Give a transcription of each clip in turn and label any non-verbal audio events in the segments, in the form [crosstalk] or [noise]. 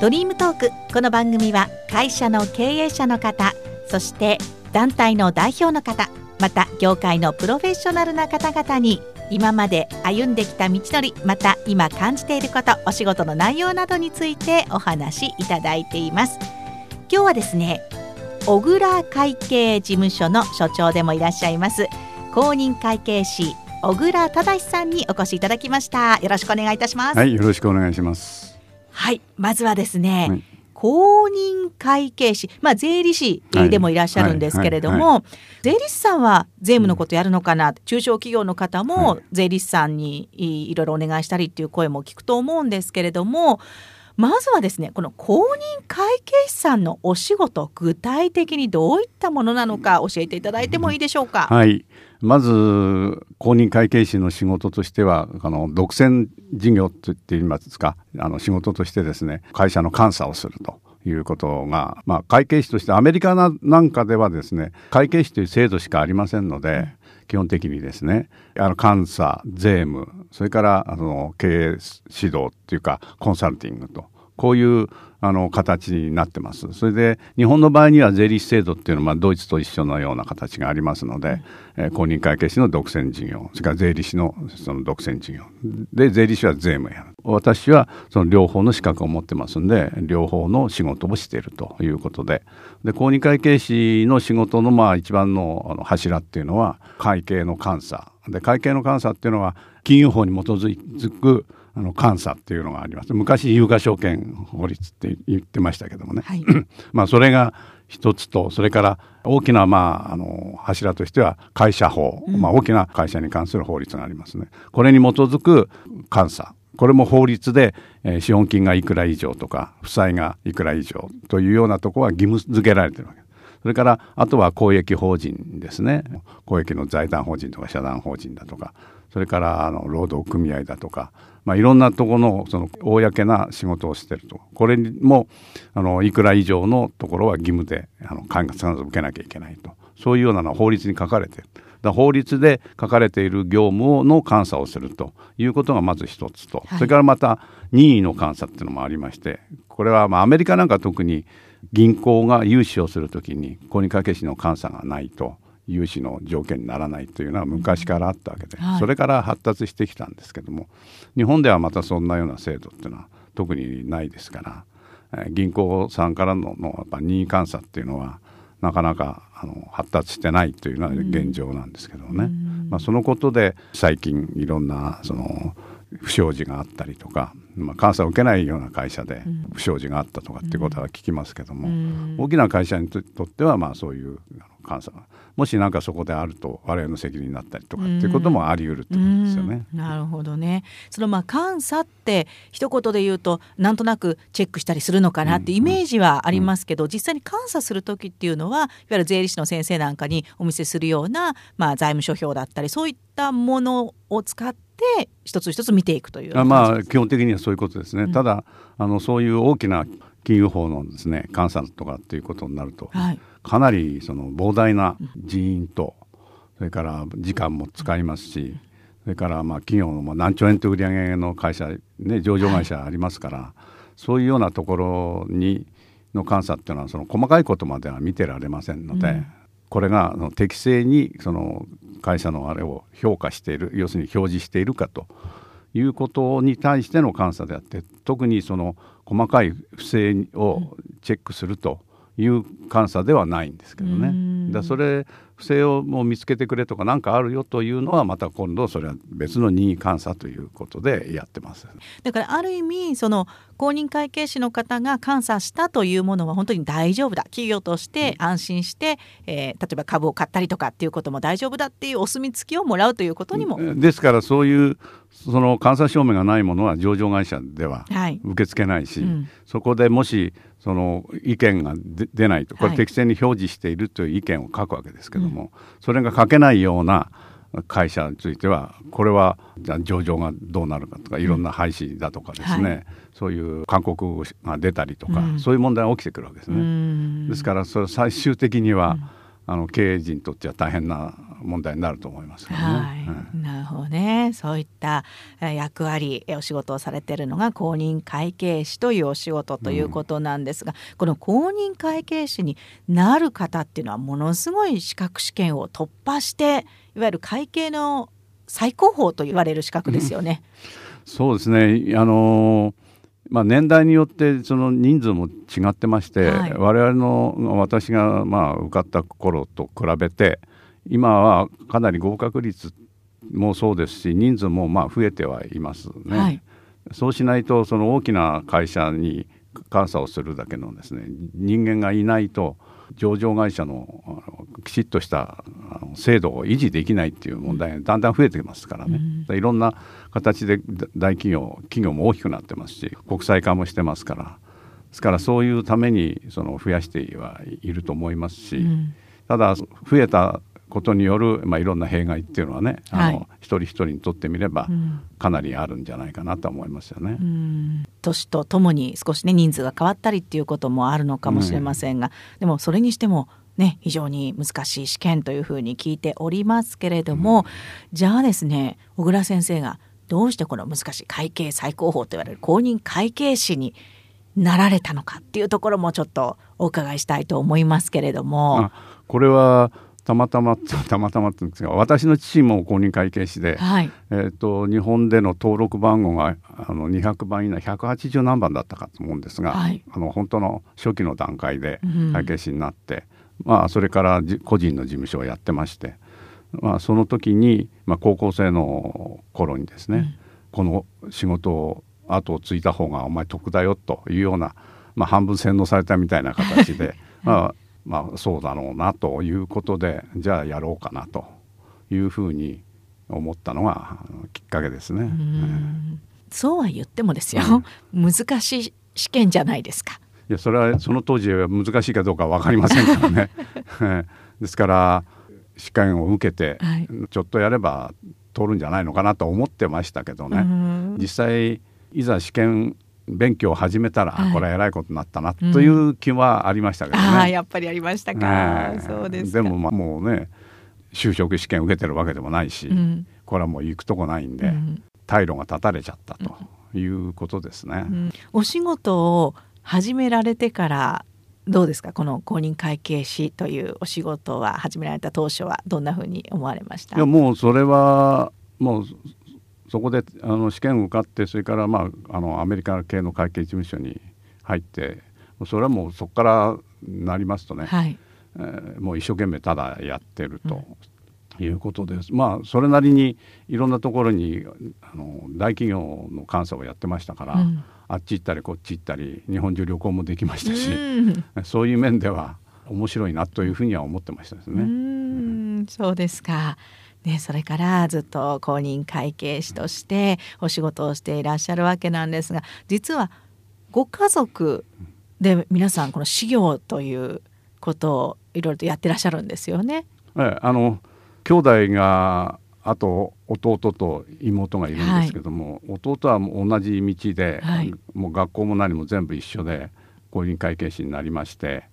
ドリームトーク。この番組は会社の経営者の方そして団体の代表の方また業界のプロフェッショナルな方々に今まで歩んできた道のりまた今感じていることお仕事の内容などについてお話しいただいています。今日はですね小倉会計事務所の所長でもいらっしゃいます公認会計士小倉忠さんにお越しいただきました。よろしくお願いいたします。はいよろしくお願いします。はい。まずはですね、はい。公認会計士、まあ、税理士でもいらっしゃるんですけれども、税理士さんは税務のことやるのかな、中小企業の方も税理士さんにいろいろお願いしたりっていう声も聞くと思うんですけれどもまずはですねこの公認会計士さんのお仕事具体的にどういったものなのか教えていただいてもいいでしょうか？はいまず公認会計士の仕事としてはあの独占事業といっていますかあの仕事としてですね会社の監査をすると。いうことが、まあ、会計士としてアメリカなんかではですね会計士という制度しかありませんので、基本的にですねあの監査税務それからあの経営指導っていうかコンサルティングとこういうあの形になってます。それで日本の場合には税理士制度っていうのは、まあ、ドイツと一緒のような形がありますので、えー、公認会計士の独占事業それから税理士のその独占事業。で税理士は税務やる。私はその両方の資格を持ってますんで両方の仕事をしているということで。で公認会計士の仕事のまあ一番のあの柱っていうのは会計の監査。で会計の監査っていうのは金融法に基づくあの監査っていうのがあります。昔有価証券法律って言ってましたけどもね、はい、[clears throat] まあそれが一つとそれから大きなまああの柱としては会社法、うん、まあ、大きな会社に関する法律がありますね。これに基づく監査。これも法律で、えー、資本金がいくら以上とか負債がいくら以上というようなところは義務付けられてるわけ。です。それからあとは公益法人ですね。公益の財団法人とか社団法人だとか。それからあの労働組合だとかまあ、いろんなところのその公な仕事をしてると。これもあのいくら以上のところは義務であの必ず受けなきゃいけないと。そういうようなのは法律に書かれてるだ法律で書かれている業務の監査をするということがまず一つと、はい、それからまた任意の監査っていうのもありましてこれはまあアメリカなんか特に銀行が融資をするときに公認会計士の監査がないと融資の条件にならないというのは昔からあったわけで、はい、それから発達してきたんですけども日本ではまたそんなような制度っていうのは特にないですから、えー、銀行さんからののやっぱ任意監査っていうのはなかなかあの発達してないというのは現状なんですけどね、まあ、そのことで最近いろんなその不祥事があったりとか、まあ、監査を受けないような会社で不祥事があったとかっていうことは聞きますけども、大きな会社にとってはまあそういう監査がもし何かそこであると我々の責任になったりとかっていうこともあり得るってことですよね。なるほどね。そのまあ監査って一言で言うとなんとなくチェックしたりするのかなってイメージはありますけど、うんうん、実際に監査する時っていうのはいわゆる税理士の先生なんかにお見せするようなまあ財務諸表だったりそういったものを使って一つ一つ見ていくという。まあ基本的にはそういうことですね。うん、ただあのそういう大きな金融法のですね監査とかっていうことになると、はい、かなりその膨大な人員とそれから時間も使いますしそれからまあ企業の何兆円と売り上げの会社、ね、上場会社ありますから、はい、そういうようなところにの監査っていうのはその細かいことまでは見てられませんので、うん、これが適正にその会社のあれを評価している要するに表示しているかということに対しての監査であって特にその細かい不正をチェックするという監査ではないんですけどね。だそれ不正をもう見つけてくれとか何かあるよというのはまた今度それは別の任意監査ということでやってます。だからある意味その公認会計士の方が監査したというものは本当に大丈夫だ。企業として安心して、えー、例えば株を買ったりとかっていうことも大丈夫だっていうお墨付きをもらうということにも。ですからそういうその監査証明がないものは上場会社では受け付けないし、はいうん、そこでもしその意見が出ないと。これ適正に表示しているという意見を書くわけですけども、はい、それが書けないような会社についてはこれは上場がどうなるかとかいろんな廃止だとかですね、はい、そういう勧告が出たりとか、うん、そういう問題が起きてくるわけですね。ですからそれ最終的には、うん、あの経営陣にとっては大変な問題になると思いますね。はい、うん、なるほどね。そういった役割お仕事をされているのが公認会計士というお仕事ということなんですが、うん、この公認会計士になる方っていうのはものすごい資格試験を突破していわゆる会計の最高峰と言われる資格ですよね。そうですね。あのまあ、年代によってその人数も違ってまして、はい、我々の私がまあ受かった頃と比べて今はかなり合格率もそうですし人数もまあ増えてはいますね。はい、そうしないとその大きな会社に監査をするだけのですね人間がいないと上場会社のきちっとした制度を維持できないっていう問題がだんだん増えてますからね、うん、いろんな形で大企業企業も大きくなってますし国際化もしてますから。ですからそういうためにその増やしてはいると思いますし、うん、ただ増えたことによる、まあ、いろんな弊害っていうのはね、はい、あの一人一人にとってみれば、かなりあるんじゃないかなと思いますよね。年とともに少しね人数が変わったりっていうこともあるのかもしれませんが、うん、でもそれにしてもね非常に難しい試験というふうに聞いておりますけれども、うん、じゃあですね小倉先生がどうしてこの難しい会計最高峰と言われる公認会計士になられたのかっていうところもちょっとお伺いしたいと思いますけれども。これはたまたまたまたまってんですが私の父も公認会計士で、はい、えーと、日本での登録番号があの200番以内180何番だったかと思うんですが、はい、あの本当の初期の段階で会計士になって、うん、まあ、それから個人の事務所をやってまして、まあ、その時に、まあ、高校生の頃にですね、うん、この仕事を後を継いだ方がお前得だよというような、まあ、半分洗脳されたみたいな形で、[laughs] まあまあ、そうだろうなということでじゃあやろうかなというふうに思ったのがきっかけですね。そうは言ってもですよ、うん、難しい試験じゃないですか。いやそれはその当時は難しいかどうか分かりませんからね。[laughs] ですから試験を受けて、はい、ちょっとやれば通るんじゃないのかなと思ってましたけどね。実際いざ試験勉強を始めたら、はい、これは偉いことになったなという気はありましたけどね。ああやっぱりありましたか。ね、そうですでもまあもうね就職試験受けてるわけでもないし、うん、これはもう行くとこないんで、うん、退路が断たれちゃったということですね。うん、お仕事を始められてからどうですか？この公認会計士というお仕事は始められた当初はどんなふうに思われました？いやもうそれはもうそこであの試験を受かってそれから、まあ、あのアメリカ系の会計事務所に入ってそれはもうそこからなりますとね、はい、えー、もう一生懸命ただやってると。いうことです。まあそれなりにいろんなところにあの大企業の監査をやってましたから、うん、あっち行ったりこっち行ったり日本中旅行もできましたし、うん、[laughs] そういう面では面白いなというふうには思ってましたですね。うん、そうですか。ね、それからずっと公認会計士としてお仕事をしていらっしゃるわけなんですが実はご家族で皆さんこの事業ということをいろいろとやってらっしゃるんですよね。ええ、あの兄弟があと弟と妹がいるんですけども、はい、弟は同じ道で、はい、もう学校も何も全部一緒で公認会計士になりまして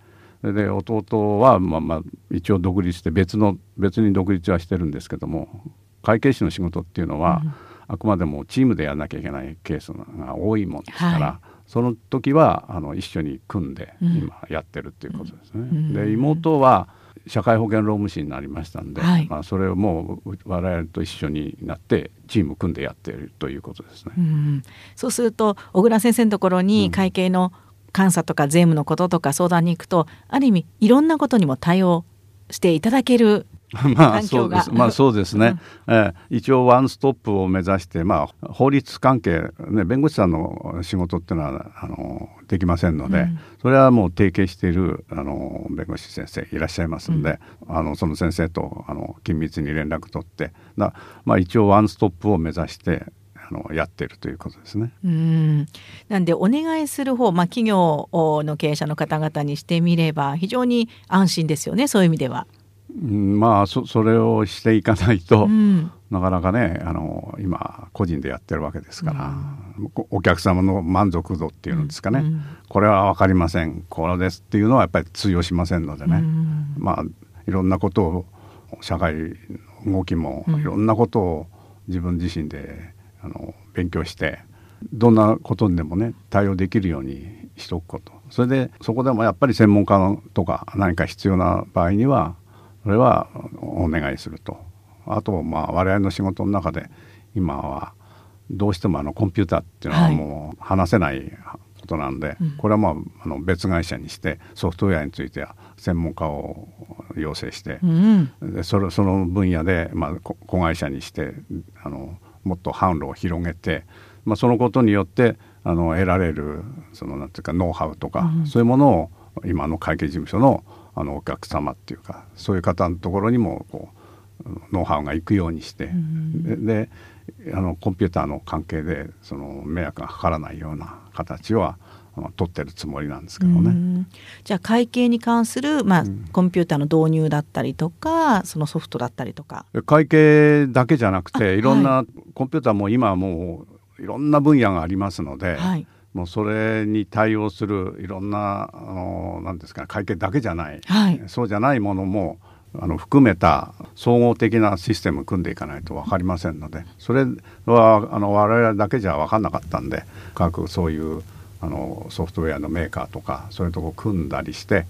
それで弟は、まあまあ、一応独立して別の別に独立はしてるんですけども会計士の仕事っていうのは、うん、あくまでもチームでやらなきゃいけないケースが多いもんですから、はい、その時はあの一緒に組んで今やってるっていうことですね。うん、で妹は社会保険労務士になりましたんで、はい、まあ、それをもう我々と一緒になってチーム組んでやっているということですね。うん、そうすると小倉先生のところに会計の、うん監査とか税務のこととか相談に行くとある意味いろんなことにも対応していただける [laughs] まあそうです。まあそうですね。うん、えー、一応ワンストップを目指して、まあ法律関係ね弁護士さんの仕事っていうのはあのできませんので、うん、それはもう提携しているあの弁護士先生いらっしゃいますんで、うん、あのその先生とあの緊密に連絡取ってなまあ一応ワンストップを目指してあのやってるということですね。うん。なんでお願いする方、まあ、企業の経営者の方々にしてみれば非常に安心ですよねそういう意味では。うん、まあそそれをしていかないと、うん、なかなかねあの今個人でやってるわけですから、うん、お客様の満足度っていうんですかね、うん、これは分かりません。これですっていうのはやっぱり通用しませんのでね、まあいろんなことを社会の動きもいろんなことを自分自身であの勉強してどんなことにでもね対応できるようにしておくこと。それでそこでもやっぱり専門家とか何か必要な場合にはそれはお願いすると。あとまあ我々の仕事の中で今はどうしてもあのコンピューターっていうのはもう話せないことなんで、はい、これはまああの別会社にしてソフトウェアについては専門家を要請して、うん、でそれその分野でまあ子会社にしてあのもっと販路を広げて、まあ、そのことによってあの得られるそのなんていうかノウハウとか、うん、そういうものを今の会計事務所のあのお客様っていうかそういう方のところにもこうノウハウが行くようにして、うん、であのコンピューターの関係でその迷惑がかからないような形は取ってるつもりなんですけどね。じゃあ会計に関する、まあ、うん、コンピューターの導入だったりとかそのソフトだったりとか。会計だけじゃなくてい。ろんな、はい、コンピューターも今はもういろんな分野がありますので、はい、もうそれに対応するいろんなあのなんですか会計だけじゃない、はい、そうじゃないものもあの含めた総合的なシステム組んでいかないと分かりませんのでそれはあの我々だけじゃ分かんなかったんで各そういうあのソフトウェアのメーカーとかそういうとこ組んだりして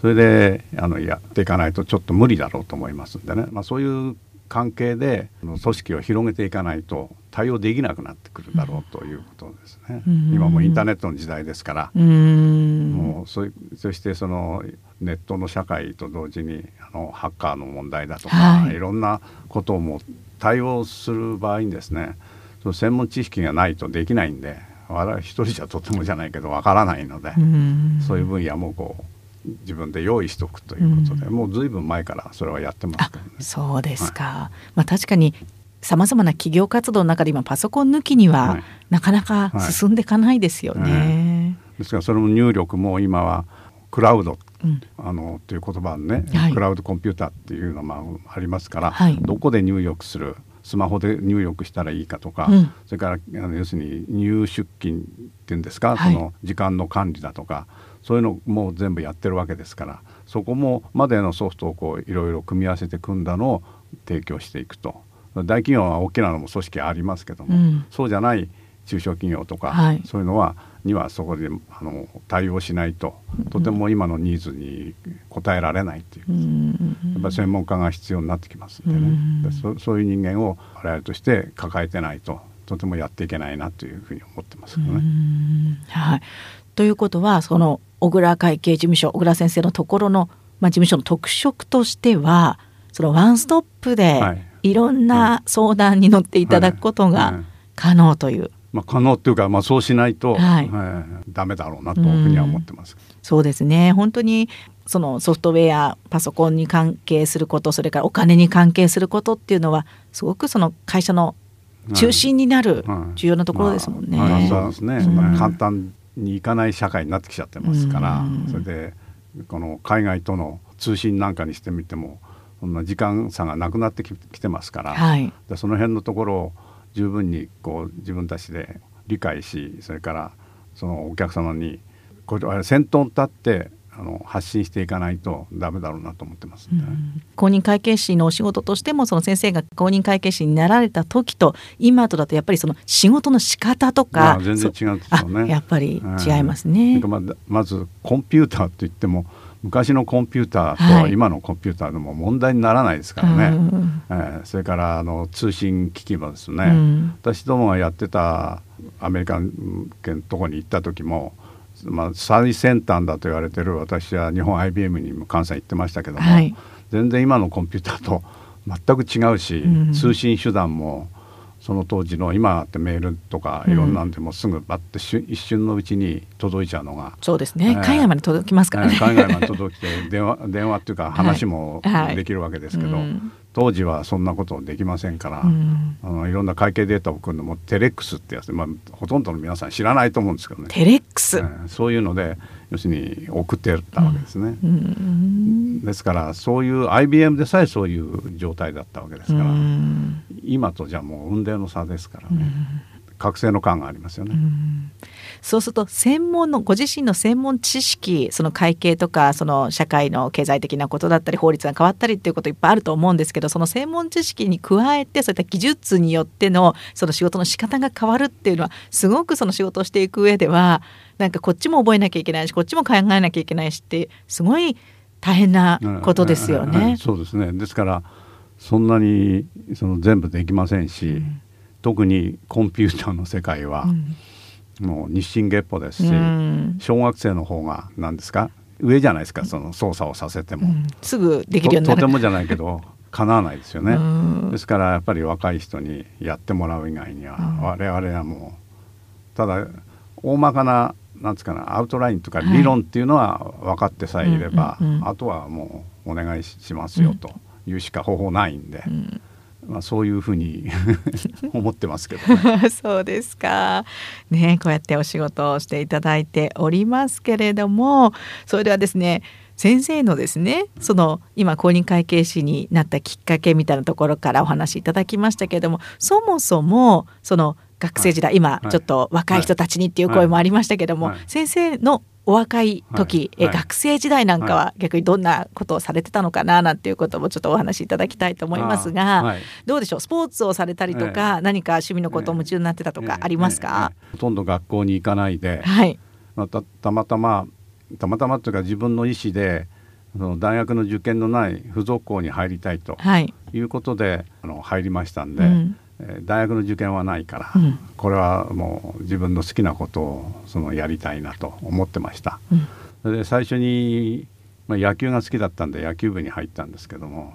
それであのやっていかないとちょっと無理だろうと思いますんでね、まあ、そういう関係で組織を広げていかないと対応できなくなってくるだろうということですね。今もインターネットの時代ですから。もうそそしてそのネットの社会と同時にあのハッカーの問題だとか、はい、いろんなことをも対応する場合にですねその専門知識がないとできないんで一人じゃとてもじゃないけどわからないのでそういう分野もこう自分で用意しておくということで、もうずいぶん前からそれはやってますね。そうですか、はい、まあ、確かにさまざまな企業活動の中で今パソコン抜きには、なかなか進んでいかないですよね。はいはいですからそれも入力も今はクラウド、うん、あのという言葉ね、クラウドコンピューターっていうのもありますから、どこで入力するスマホで入力したらいいかとか、うん、それからあの要するに入出勤っていうんですか、その時間の管理だとかそういうのも全部やってるわけですからそこもまでのソフトをこういろいろ組み合わせて組んだのを提供していくと。大企業は大きなのも組織ありますけども、うん、そうじゃない中小企業とか、はい、そういうのはにはそこであの対応しないととても今のニーズに応えられないっていう、うん、やっぱり専門家が必要になってきますんでね、うん、そそういう人間を我々として抱えてないととてもやっていけないなというふうに思ってますけどね。はい、ということはその小倉会計事務所小倉先生のところの、まあ、事務所の特色としてはそのワンストップでい。ろんな相談に乗っていただくことが可能という。はいはいまあ、可能っていうか、まあ、そうしないと、はい。えー、ダメだろうなというふうには思ってます。うそうですね。本当にそのソフトウェアパソコンに関係することそれからお金に関係することっていうのはすごくその会社の中心になる重要なところですもんね。まあ、そうですね、そんな簡単にいかない社会になってきちゃってますから、それでこの海外との通信なんかにしてみてもそんな時間差がなくなってきてますから、はい、でその辺のところを十分にこう自分たちで理解しそれからそのお客様にこれ先頭に立ってあの発信していかないとダメだろうなと思ってます、ね、公認会計士のお仕事としてもその先生が公認会計士になられた時と今とだとやっぱりその仕事の仕方とか、全然違うんですよね。やっぱり違いますね、ままずコンピューターといっても昔のコンピューターと今のコンピューターでも問題にならないですからね、はい、えー、それからあの通信機器もですね、うん、私どもがやってたアメリカ圏のとこに行った時もまあ、最先端だと言われてる私は日本 IBM にも関西行ってましたけども、はい、全然今のコンピューターと全く違うし、うん、通信手段もその当時の今ってメールとかいろんなんでもすぐバッて一瞬のうちに届いちゃうのがそうですね、えー、海外まで届きますからね、海外まで届きて電話電話っていうか話もできるわけですけど、はいはいうん、当時はそんなことできませんから、うん、あのいろんな会計データを送るのもテレックスってやつ、まあ、ほとんどの皆さん知らないと思うんですけどね。テレックス、えー、そういうので要するに送ってたわけですね、うん、ですからそういう IBM でさえそういう状態だったわけですから、今とじゃもう運命の差ですからね、覚醒の感がありますよね。そうすると専門のご自身の専門知識その会計とかその社会の経済的なことだったり法律が変わったりっていうこといっぱいあると思うんですけどその専門知識に加えてそういった技術によってのその仕事の仕方が変わるっていうのはすごくその仕事をしていく上ではなんかこっちも覚えなきゃいけないしこっちも考えなきゃいけないしってすごい大変なことですよね。そうですね。ですからそんなにその全部できませんし、うん、特にコンピューターの世界は、もう日進月歩ですし、うん、小学生の方が何ですか？上じゃないですかその操作をさせても、うん、すぐできるようになる。とてもじゃないけどかなわないですよね、ですからやっぱり若い人にやってもらう以外には、我々はもうただ大まかななんつかなアウトラインとか理論っていうのは分かってさえいれば、あとはもうお願いしますよというしか方法ないんで。まあ、そういうふうに [laughs] 思ってますけど、ね、[laughs] そうですか。ねこうやってお仕事をしていただいておりますけれどもそれではですね先生のですねその今公認会計士になったきっかけみたいなところからお話しいただきましたけれどもそもそもその学生時代、はい、今ちょっと若い人たちにっていう声もありましたけども、はい、先生のお若い時、はい、え学生時代なんかは逆にどんなことをされてたのかななんていうこともちょっとお話しいただきたいと思いますが、はい、どうでしょう？スポーツをされたりとか、え何か趣味のことを夢中になってたとかありますか、ほとんど学校に行かないで、はい、またたまたまたまたまというか自分の意思でその大学の受験のない付属校に入りたいとい。うことで、はい、あの入りましたんで。うん大学の受験はないから、うん、これはもう自分の好きなことをそのやりたいなと思ってました。うん、で最初に、まあ、野球が好きだったんで野球部に入ったんですけども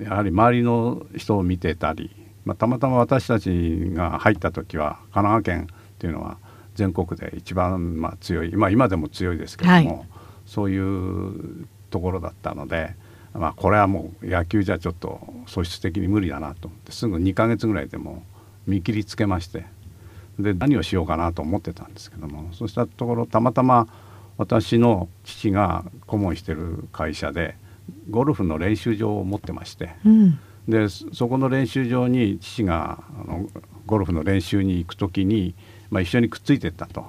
やはり周りの人を見てたり、まあ、たまたま私たちが入った時は神奈川県っていうのは全国で一番まあ強い、まあ、今でも強いですけども、はい、そういうところだったので。まあ、これはもう野球じゃちょっと素質的に無理だなと思ってすぐ2ヶ月ぐらいでも見切りつけましてで何をしようかなと思ってたんですけどもそうしたところたまたま私の父が顧問してる会社でゴルフの練習場を持ってまして、うん、でそこの練習場に父があのゴルフの練習に行く時に、まあ、一緒にくっついてったと。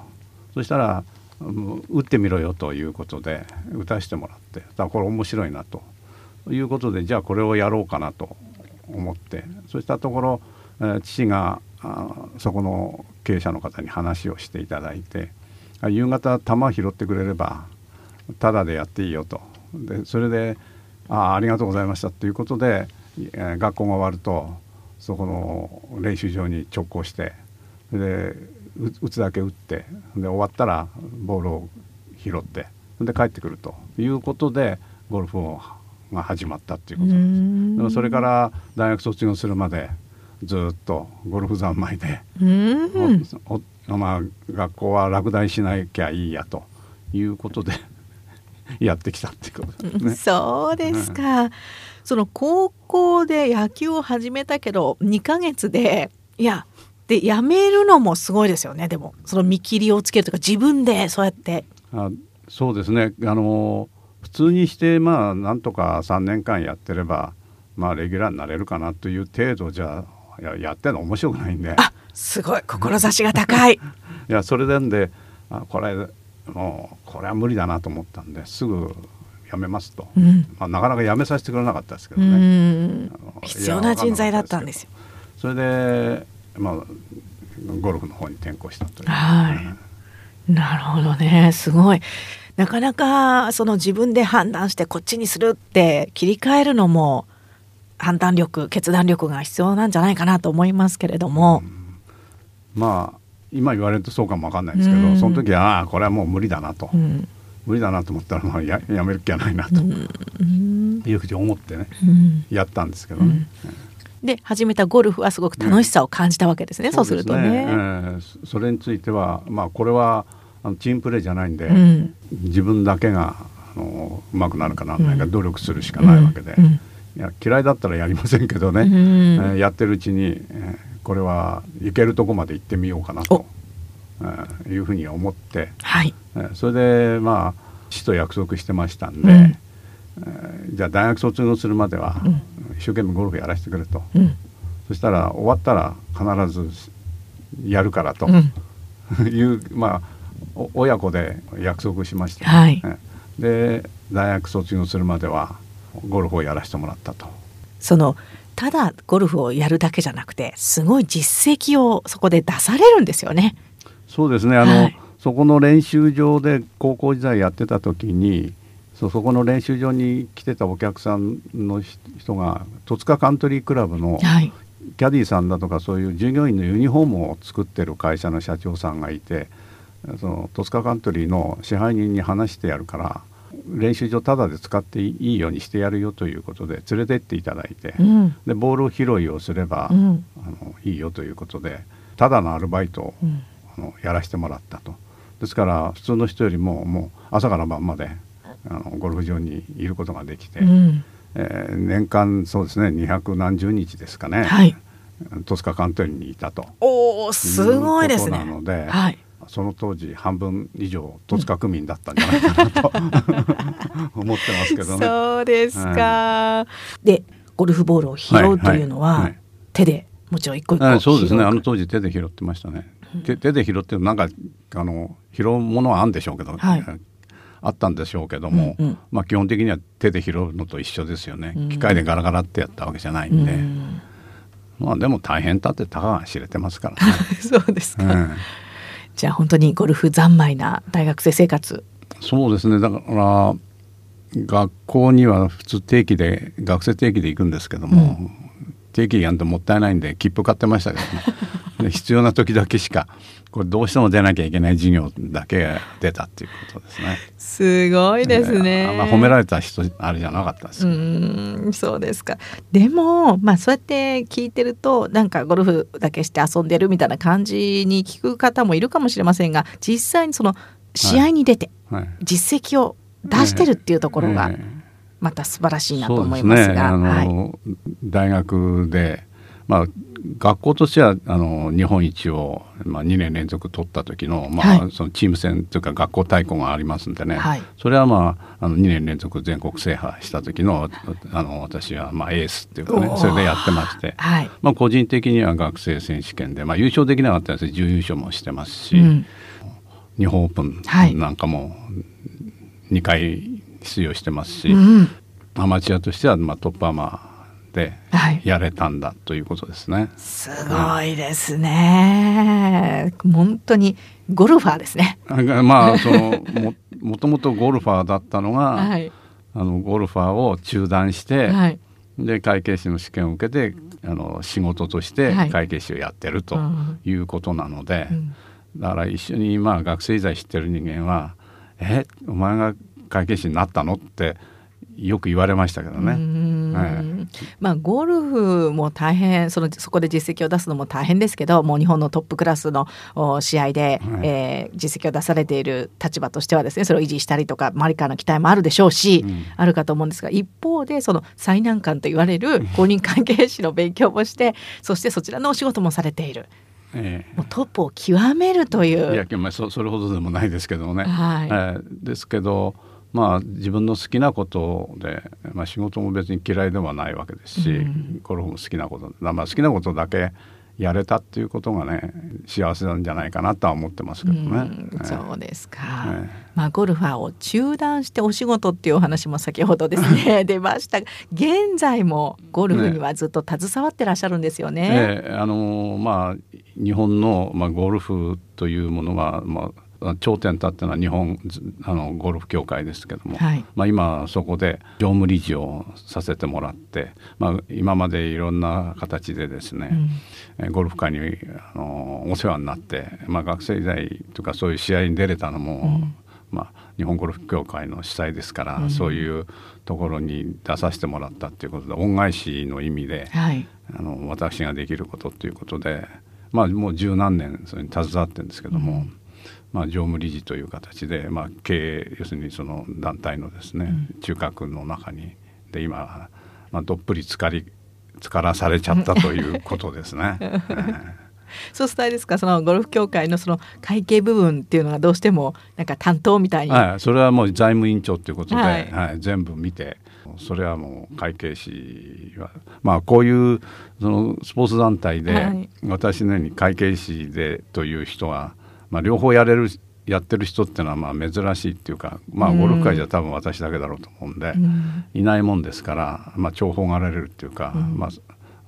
そしたら打ってみろよということで打たせてもらってだこれ面白いなとということでじゃあこれをやろうかなと思ってそうしたところ、えー、父がそこの経営者の方に話をしていただいて夕方球拾ってくれればタダでやっていいよと。でそれであありがとうございましたということで、えー、学校が終わるとそこの練習場に直行してで打つだけ打ってで終わったらボールを拾ってで帰ってくるということでゴルフをが始まったっていうことなんです。それから大学卒業するまでずっとゴルフ三昧で、まあ、学校は落第しなきゃいいやということで [laughs] やってきたっていうことですね。そうですか、うん、その高校で野球を始めたけど2ヶ月でいやで辞めるのもすごいですよね。でもその見切りをつけるとか自分でそうやって。あそうですね。あの普通にしてまあなんとか3年間やってればまあレギュラーになれるかなという程度じゃややってるの面白くないんで。あすごい。志が高い。[laughs] いやそれなんであこれもうこれは無理だなと思ったんですぐ辞めますと、うん、まあ、なかなか辞めさせてくれなかったですけどね。必要な人材だったんですよ。それでまあゴルフの方に転向したという、はい、なるほどね。すごいなかなかその自分で判断してこっちにするって切り替えるのも判断力決断力が必要なんじゃないかなと思いますけれども、まあ今言われるとそうかもわかんないですけど、その時はああこれはもう無理だなと、うん、無理だなと思ったらまあややめる気はないなと、いうふうに思ってね、やったんですけどね。で始めたゴルフはすごく楽しさを感じたわけですね、そうするとね。えー、それについてはまあこれはあのチームプレーじゃないんで、うん、自分だけがあのうまくなるかなんないか努力するしかないわけで、いや嫌いだったらやりませんけどね、うん、えー、やってるうちに、えー、これはいけるとこまで行ってみようかなと、えー、いうふうに思って、はい。えー、それでまあ師と約束してましたんで、うん、えー、じゃあ大学卒業するまでは一生懸命ゴルフやらせてくれと、うん、そしたら終わったら必ずやるからと、[laughs] いうまあ親子で約束しまして、はい、で大学卒業するまではゴルフをやらせてもらったと。そのただゴルフをやるだけじゃなくてすごい実績をそこで出されるんですよね。そうですね。あの、はい、そこの練習場で高校時代やってた時にそそこの練習場に来てたお客さんの人が戸塚カントリークラブのキャディーさんだとかそういう従業員のユニフォームを作ってる会社の社長さんがいてその戸塚カントリーの支配人に話してやるから練習場ただで使っていいようにしてやるよということで連れてっていただいて、うん、でボール拾いをすれば、うん、あのいいよということでただのアルバイトを、うん、あのやらせてもらったと。ですから普通の人よりももう朝から晩まであのゴルフ場にいることができて、うん、えー、年間そうですね二百何十日ですかね、はい、戸塚カントリーにいたと。おすごいですね。なので、はいその当時半分以上戸塚区民だったんじゃないかなと、[laughs] 思ってますけどね。そうですか、でゴルフボールを拾うというのは、はい。はい、手でもちろん一個一個そうですね。あの当時手で拾ってましたね。手手で拾ってなんかあの拾うものはあるんでしょうけど、はい、あったんでしょうけども、うんうん、まあ基本的には手で拾うのと一緒ですよね、うん、機械でガラガラってやったわけじゃないんで、うん、まあでも大変だってたかが知れてますからね。[laughs] そうですか、うんじゃあ本当にゴルフ三昧な大学生生活。そうですね。だから学校には普通定期で学生定期で行くんですけども、うん、定期やんともったいないんで切符買ってましたけどね [laughs] 必要な時だけしかこれどうしても出なきゃいけない授業だけ出たっていうことですね。すごいですね。あんま褒められた人あれじゃなかったですうんそうですか。でもまあそうやって聞いてるとなんかゴルフだけして遊んでるみたいな感じに聞く方もいるかもしれませんが実際にその試合に出て実績を出してるっていうところがまた素晴らしいなと思いますが。ね、はい、大学でまあ学校としてはあの日本一を、まあ、2年連続取った時の,、まあ、はい、そのチーム戦というか学校対抗がありますんでね、はい、それは、まあ、あの2年連続全国制覇した時のあの私は、まあ、エースっていうかねそれでやってまして、はい、まあ、個人的には学生選手権で、まあ、優勝できなかったです準優勝もしてますし、うん、日本オープンなんかも2回出場してますし、うん、アマチュアとしては、まあ、トップアマでやれたんだということですね。はい、すごいですね、うん、本当にゴルファーですね。[laughs] まあそのももともとゴルファーだったのが、はい、あのゴルファーを中断して、はい、で会計士の試験を受けてあの仕事として会計士をやってるということなので、だから一緒にまあ学生時代知ってる人間は「えお前が会計士になったの?」ってよく言われましたけどね。はい、まあゴルフも大変そのそこで実績を出すのも大変ですけどもう日本のトップクラスの試合で、はい、えー、実績を出されている立場としてはですねそれを維持したりとか周りからの期待もあるでしょうし、うん、あるかと思うんですが一方でその最難関と言われる公認関係士の勉強もしてそしてそちらのお仕事もされている。ええ、もうトップを極めるという。いやまあそそれほどでもないですけどね。はいえー、ですけどまあ、自分の好きなことで、まあ、仕事も別に嫌いではないわけですし、うん、ゴルフも好きなことまあ、好きなことだけやれたっていうことがね幸せなんじゃないかなとは思ってますけどね。うん、そうですか、ね、まあ、ゴルファーを中断してお仕事っていうお話も先ほどですね [laughs] 出ました現在もゴルフにはずっと携わってらっしゃるんですよね。ねあのまあ、日本の、まあ、ゴルフというものは、まあ頂点立ってのは日本あのゴルフ協会ですけども、はい、まあ、今そこで常務理事をさせてもらって、まあ、今までいろんな形でですね、うん、ゴルフ界にあのお世話になって、まあ、学生時代とかそういう試合に出れたのも、うん、まあ、日本ゴルフ協会の主催ですから、うん、そういうところに出させてもらったっていうことで恩返しの意味で、はい、あの私ができることっていうことで、まあ、もう十何年それに携わってるんですけども。まあ、常務理事という形で、まあ、経営要するにその団体のですね、うん、中核の中にで今、まあ、どっぷりつかりつからされちゃったということですね。[laughs] そうしたいですか？そのゴルフ協会のその会計部分っていうのがどうしてもなんか担当みたいに、はい、それはもう財務委員長ということで、はい、はい、全部見てそれはもう会計士はまあこういうそのスポーツ団体で、私のように会計士でという人は、まあ、両方やれるやってる人っていうのはまあ珍しいっていうか、まあ、ゴルフ界じゃ多分私だけだろうと思うんで、うん、いないもんですから、まあ、重宝がられるっていうか、うん、まあ、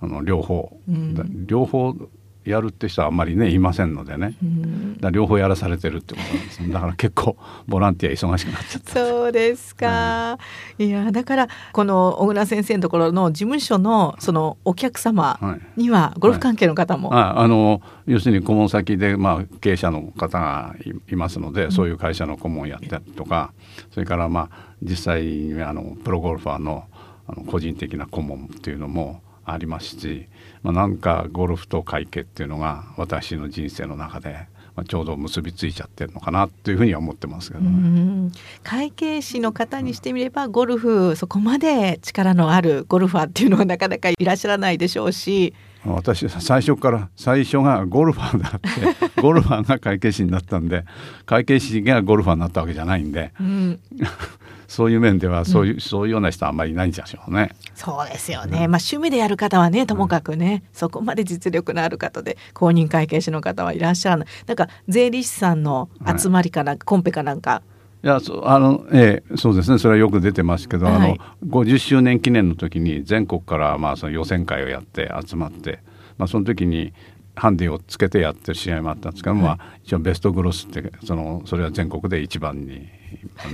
あの両方、うん、両方やるって人はあんまりねいませんのでね、うん、だ両方やらされてるってことなんですだから結構ボランティア忙しくなっちゃった。そうですか、うん、いやだからこの小倉先生のところの事務所のそのお客様にはゴルフ関係の方も、はいはい、ああの要するに顧問先で、まあ、経営者の方がいますので、うん、そういう会社の顧問やったりとかそれからまあ実際にあのプロゴルファーのあの個人的な顧問っていうのもありますし、まあ、なんかゴルフと会計っていうのが私の人生の中で、まあ、ちょうど結びついちゃってるのかなというふうには思ってますけどね。会計士の方にしてみればゴルフそこまで力のあるゴルファーっていうのはなかなかいらっしゃらないでしょうし。私最初から最初がゴルファーだって [laughs] ゴルファーが会計士になったんで会計士がゴルファーになったわけじゃないんで、うん、そういう面ではそういう、うん、そういうような人はあんまりいないんじゃしょうね。そうですよね、うん、まあ趣味でやる方はねともかくね、そこまで実力のある方で公認会計士の方はいらっしゃらない。なんか税理士さんの集まりかなはい、コンペかなんか。いやあのええ、そうですね。それはよく出てますけど、はい、あの50周年記念の時に全国からまあその予選会をやって集まって、まあ、その時にハンディをつけてやってる試合もあったんですけど、はい、まあ、一応ベストグロスってそのそれは全国で一番に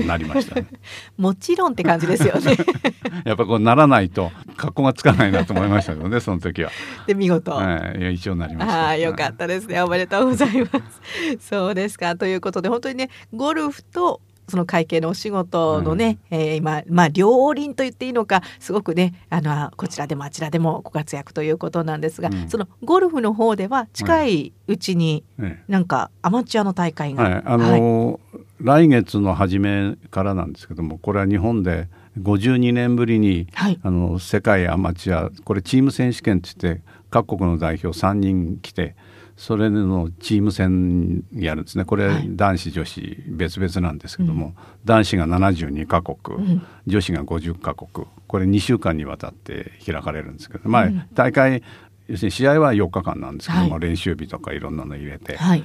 なりました、ね、[laughs] もちろんって感じですよね [laughs] やっぱこうならないと格好がつかないなと思いましたけどね [laughs] その時は。で見事、はい、一応なりました。あよかったですね、おめでとうございます。そうですかということで本当にねゴルフとその会計のお仕事のね、うん、えー、今まあ両輪と言っていいのかすごくねあのこちらでもあちらでもご活躍ということなんですが、うん、そのゴルフの方では近いうちになんかアマチュアの大会が、はい、あのーはい、来月の初めからなんですけどもこれは日本で52年ぶりに、はい、あの世界アマチュアこれチーム選手権って言って各国の代表3人来てそれのチーム戦やるんですね。これ、男子女子別々なんですけども、うん、男子が72カ国、うん、女子が50カ国これ2週間にわたって開かれるんですけど、まあ、大会要するに試合は4日間なんですけども、はい、練習日とかいろんなの入れて、はい、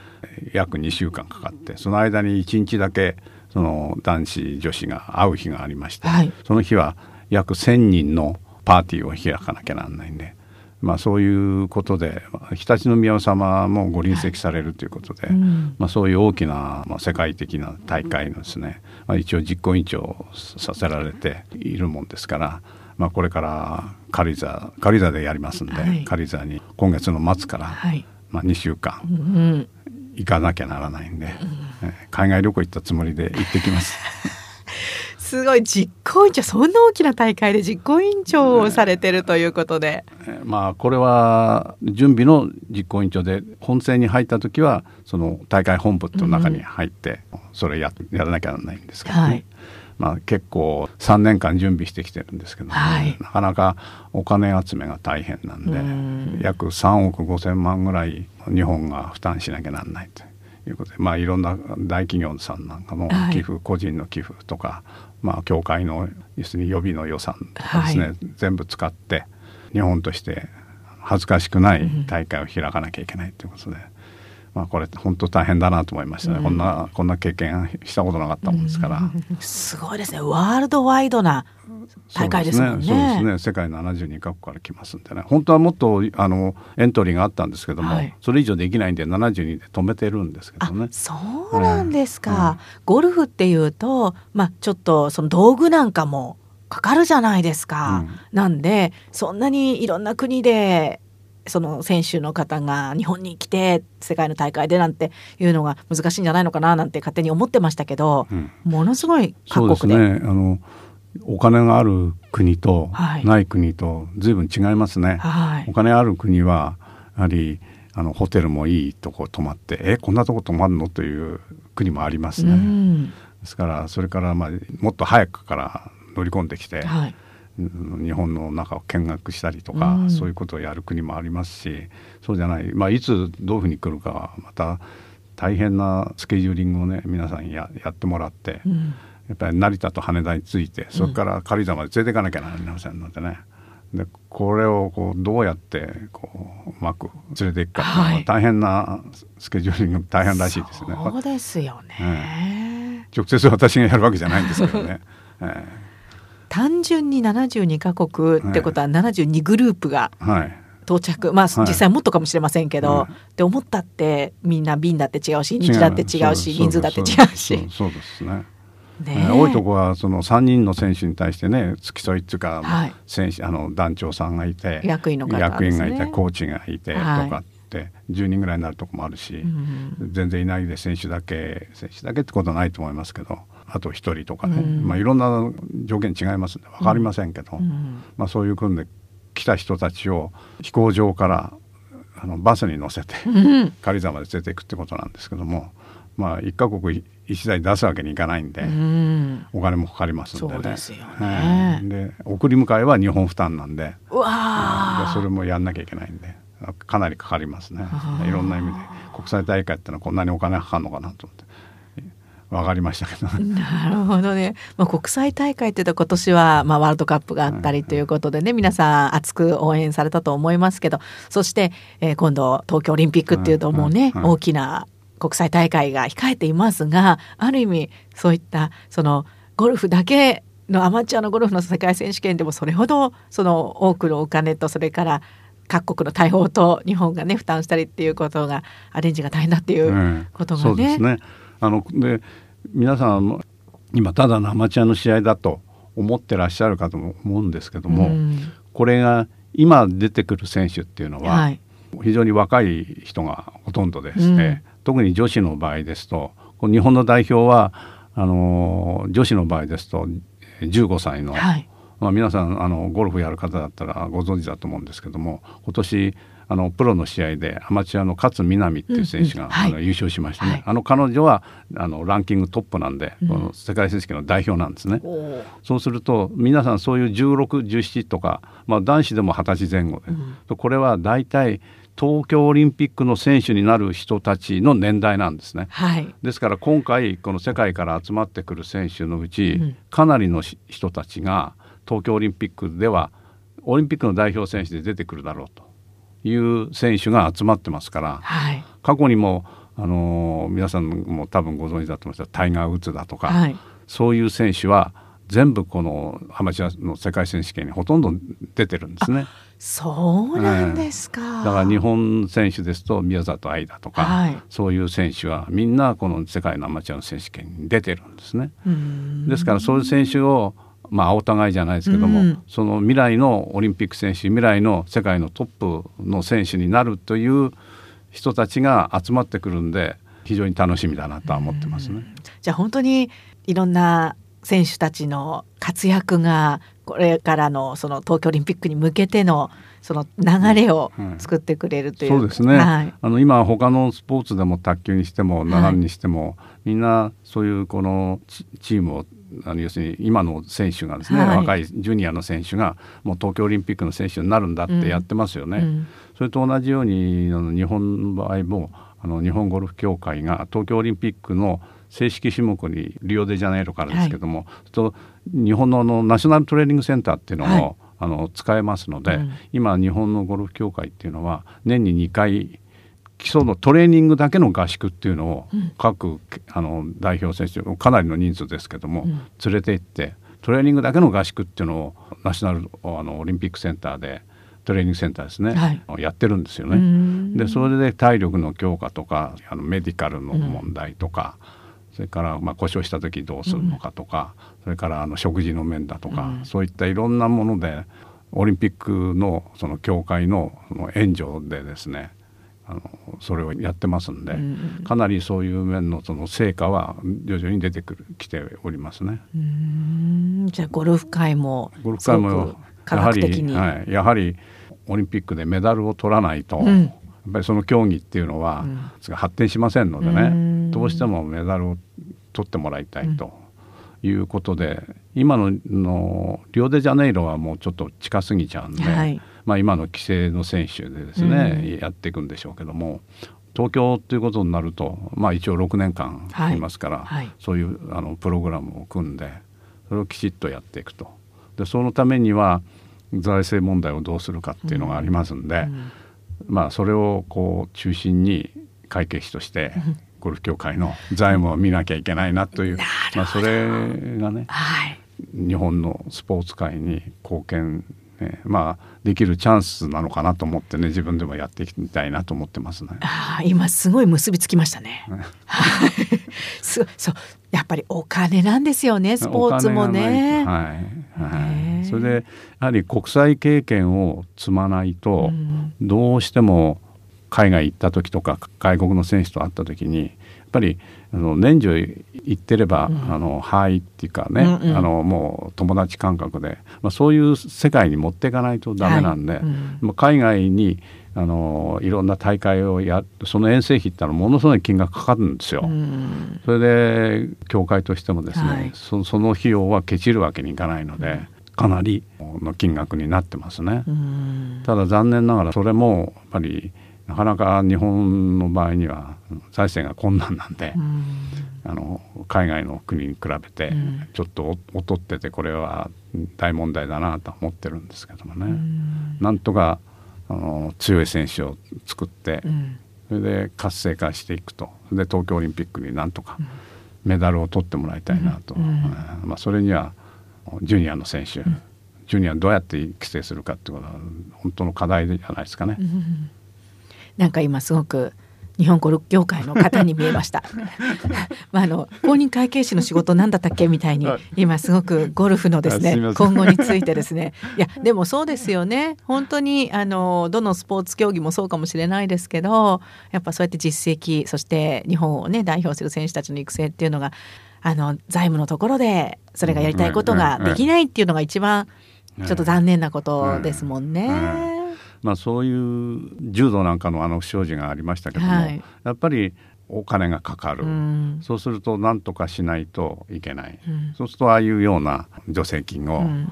約2週間かかってその間に1日だけその男子女子が会う日がありまして、はい、その日は約1,000人のパーティーを開かなきゃなんないんで。まあ、そういうことで常陸宮様もご臨席されるということで、はいうん、まあ、そういう大きな、まあ、世界的な大会のですね、まあ、一応実行委員長させられているもんですから、まあ、これから軽井沢軽井沢でやりますんで、はい、軽井沢に今月の末から、はい、まあ、2週間行かなきゃならないんで、うん、海外旅行行ったつもりで行ってきます。すごい実行委員長そんな大きな大会で実行委員長をされてるということで、まあこれは準備の実行委員長で本戦に入った時はその大会本部の中に入ってそれややらなきゃならないんですけどね、はい、まあ、結構3年間準備してきてるんですけど、ね。はい、なかなかお金集めが大変なんで、ん。約3億5千万ぐらい日本が負担しなきゃなんないということで、まあ、いろんな大企業さんなんかの寄付、はい、個人の寄付とかまあ、教会の要するに予備の予算ですね、はい、全部使って日本として恥ずかしくない大会を開かなきゃいけないということで、うん、まあ、これ本当大変だなと思いましたね、うん、こんなこんな経験したことなかったもんですから、うん、すごいですねワールドワイドな大会ですね。そうですね。世界72カ国から来ますんでね。本当はもっとあのエントリーがあったんですけども、はい、それ以上できないんで72で止めてるんですけどね。そうなんですか。うん、ゴルフっていうと、まあちょっとその道具なんかもかかるじゃないですか。うん、なんでそんなにいろんな国でその選手の方が日本に来て世界の大会でなんていうのが難しいんじゃないのかななんて勝手に思ってましたけど、うん、ものすごい各国で。ですねあのお金がある国とない国と随分違いますね。はい、お金ある国はやはりあのホテルもいいとこ泊まってえこんなとこ泊まるのという国もありますね。ですからそれからまあもっと早くから乗り込んできて、はい、日本の中を見学したりとか、うん、そういうことをやる国もありますしそうじゃない、まあ、いつどういうふうに来るかはまた大変なスケジューリングをね皆さんややってもらって、うん、やっぱり成田と羽田に着いてそこから軽井沢まで連れていかなきゃなりませんのでね。でこれをこうどうやってこううまく連れていくかっていうのは大変なスケジューリング大変らしいですね。そうですよね、直接私がやるわけじゃないんですけどね。[laughs] えー、単純に72カ国ってことは72グループが、はい。到着。まあ、実際もっとかもしれませんけど、はい、って思ったってみんな便だって違うし日だって違うし人数だって違うし。そうです。ね。ね、多いとこはその3人の選手に対してね付き添いっていうか、はい、選手あの団長さんがいて役員の方、ね、役員がいてコーチがいてとかって10人ぐらいになるとこもあるし、全然いないで選手だけ選手だけってことはないと思いますけどあと1人とかね、まあ、いろんな条件違いますんで分かりませんけど、まあ、そういう組んで来た人たちを飛行場からあのバスに乗せて軽井沢まで連れていくってことなんですけども。まあ、1か国1台出すわけにいかないんで、うん、お金もかかりますんでね。でね、で送り迎えは日本負担なんで。うわでそれもやんなきゃいけないんで。かなりかかりますね。いろんな意味で。国際大会ってのはこんなにお金かかるのかなと思って。分かりましたけど、なるほどね、まあ、国際大会っていうと今年はまあワールドカップがあったりということでね、皆さん熱く応援されたと思いますけど。そして、えー、今度東京オリンピックっていうともうね、大きな国際大会が控えていますがある意味そういったそのゴルフだけのアマチュアのゴルフの世界選手権でもそれほどその多くのお金とそれから各国の対応と日本がね負担したりっていうことがアレンジが大変だっていうことがね。うん、そうですね。あので皆さん今ただのアマチュアの試合だと思ってらっしゃるかと思うんですけども、うん、これが今出てくる選手っていうのは、非常に若い人がほとんどでして、特に女子の場合ですと日本の代表はあの女子の場合ですと15歳の、はい、まあ、皆さんあのゴルフやる方だったらご存知だと思うんですけども今年あのプロの試合でアマチュアの勝みなみっていう選手が、うん。うんはい、あの優勝しましたね、はい、あの彼女はあのランキングトップなんで、うん、この世界選手権の代表なんですね。そうすると皆さんそういう1617とか、まあ、男子でも二十歳前後で、うん、これは大体東京オリンピックの選手になる人たちの年代なんですね。はい、ですから今回この世界から集まってくる選手のうち、うん、かなりの人たちが東京オリンピックではオリンピックの代表選手で出てくるだろうという選手が集まってますから、はい、過去にもあのー、皆さんも多分ご存知だと思いますタイガー・ウッズだとか、はい、そういう選手は全部このアマチュアの世界選手権にほとんど出てるんですね。そうなんですか、うん、だから日本選手ですと宮里藍だとか、はい、そういう選手はみんなこの世界のアマチュアの選手権に出てるんですね。ですからそういう選手をまあお互いじゃないですけども、うん、その未来のオリンピック選手未来の世界のトップの選手になるという人たちが集まってくるんで非常に楽しみだなとは思ってますね。じゃあ本当にいろんな選手たちの活躍がこれからのその東京オリンピックに向けてのその流れを作ってくれるという、うん、そうですね、はい、あの今他のスポーツでも卓球にしても奈良にしても、はい、みんなそういうこのチームをあの要するに今の選手がですね、はい、若いジュニアの選手がもう東京オリンピックの選手になるんだってやってますよね。うん。うん、それと同じようにあの日本の場合もあの日本ゴルフ協会が東京オリンピックの正式種目にリオデジャネイロからですけども、はい、と日本ののナショナルトレーニングセンターっていうのを、はい、あの使えますので、うん、今日本のゴルフ協会っていうのは年に2回基礎のトレーニングだけの合宿っていうのを各、うん、あの代表選手かなりの人数ですけども、うん、連れて行ってトレーニングだけの合宿っていうのをナショナルあのオリンピックセンターでトレーニングセンターですね、はい、やってるんですよね。でそれで体力の強化とかあのメディカルの問題とか、それからまあ故障した時どうするのかとか、うん、それからあの食事の面だとか、うん、そういったいろんなものでオリンピックのその協会のその援助でですねあのそれをやってますんで、うん、かなりそういう面のその成果は徐々に出てくるきておりますね。じゃあゴルフ界もゴルフ界もやはり、はい、やはりオリンピックでメダルを取らないと、やっぱりその競技っていうのは、うん、発展しませんのでね。どうしてもメダルを取ってもらいたいということで、うん、今ののリオデジャネイロはもうちょっと近すぎちゃうんで、はい、まあ、今の規制の選手でですね、うん、やっていくんでしょうけども東京ということになると、まあ、一応6年間い。ますから、はい。はいそういうあのプログラムを組んでそれをきちっとやっていくと。でそのためには財政問題をどうするかっていうのがありますんで、まあ、それをこう中心に会計士としてゴルフ協会の財務を見なきゃいけないなという、まあ、それがねはい。日本のスポーツ界に貢献、ねまあ、できるチャンスなのかなと思ってね自分でもやっていきたいなと思ってますね。あー今すごい結びつきましたね。はい。すそうやっぱりお金なんですよねスポーツもね。はい、はねい、それでやはり国際経験を積まないと、うん。どうしても海外行った時とか外国の選手と会った時にやっぱりあの年中行ってれば、あのはいっていうかね、うんうん。あのもう友達感覚で、まあ、そういう世界に持っていかないとダメなんで、はい。うん。まあ海外にあのいろんな大会をやその遠征費ってのはものすごい金額かかるんですよ。うん。それで協会としてもですね、はい。そその費用はケチるわけにいかないので、かなりの金額になってますね。うん。ただ残念ながらそれもやっぱりなかなか日本の場合には財政が困難なんで、うん。あの海外の国に比べてうん。ちょっと劣っててこれは大問題だなとは思ってるんですけどもね、うん。なんとかあの強い選手を作って、うん。それで活性化していくと。で東京オリンピックになんとかメダルを取ってもらいたいなと、まあ、それにはジュニアの選手、ジュニアどうやって育成するかっていうことは本当の課題じゃないですかね。なんか今すごく日本ゴルフ業界の方に見えました。[laughs] まああの公認会計士の仕事なんだったっけみたいにはい今すごくゴルフのですね今後についてですね。いやでもそうですよね。本当にあのどのスポーツ競技もそうかもしれないですけど、やっぱそうやって実績そして日本をね代表する選手たちの育成っていうのがあの財務のところでそれがやりたいことができないっていうのが一番ちょっと残念なことですもんね。うんまあ、そういう柔道なんかのあの不祥事がありましたけども、はい。やっぱりお金がかかる、うん。そうすると何とかしないといけない、うん。そうするとああいうような助成金をうん。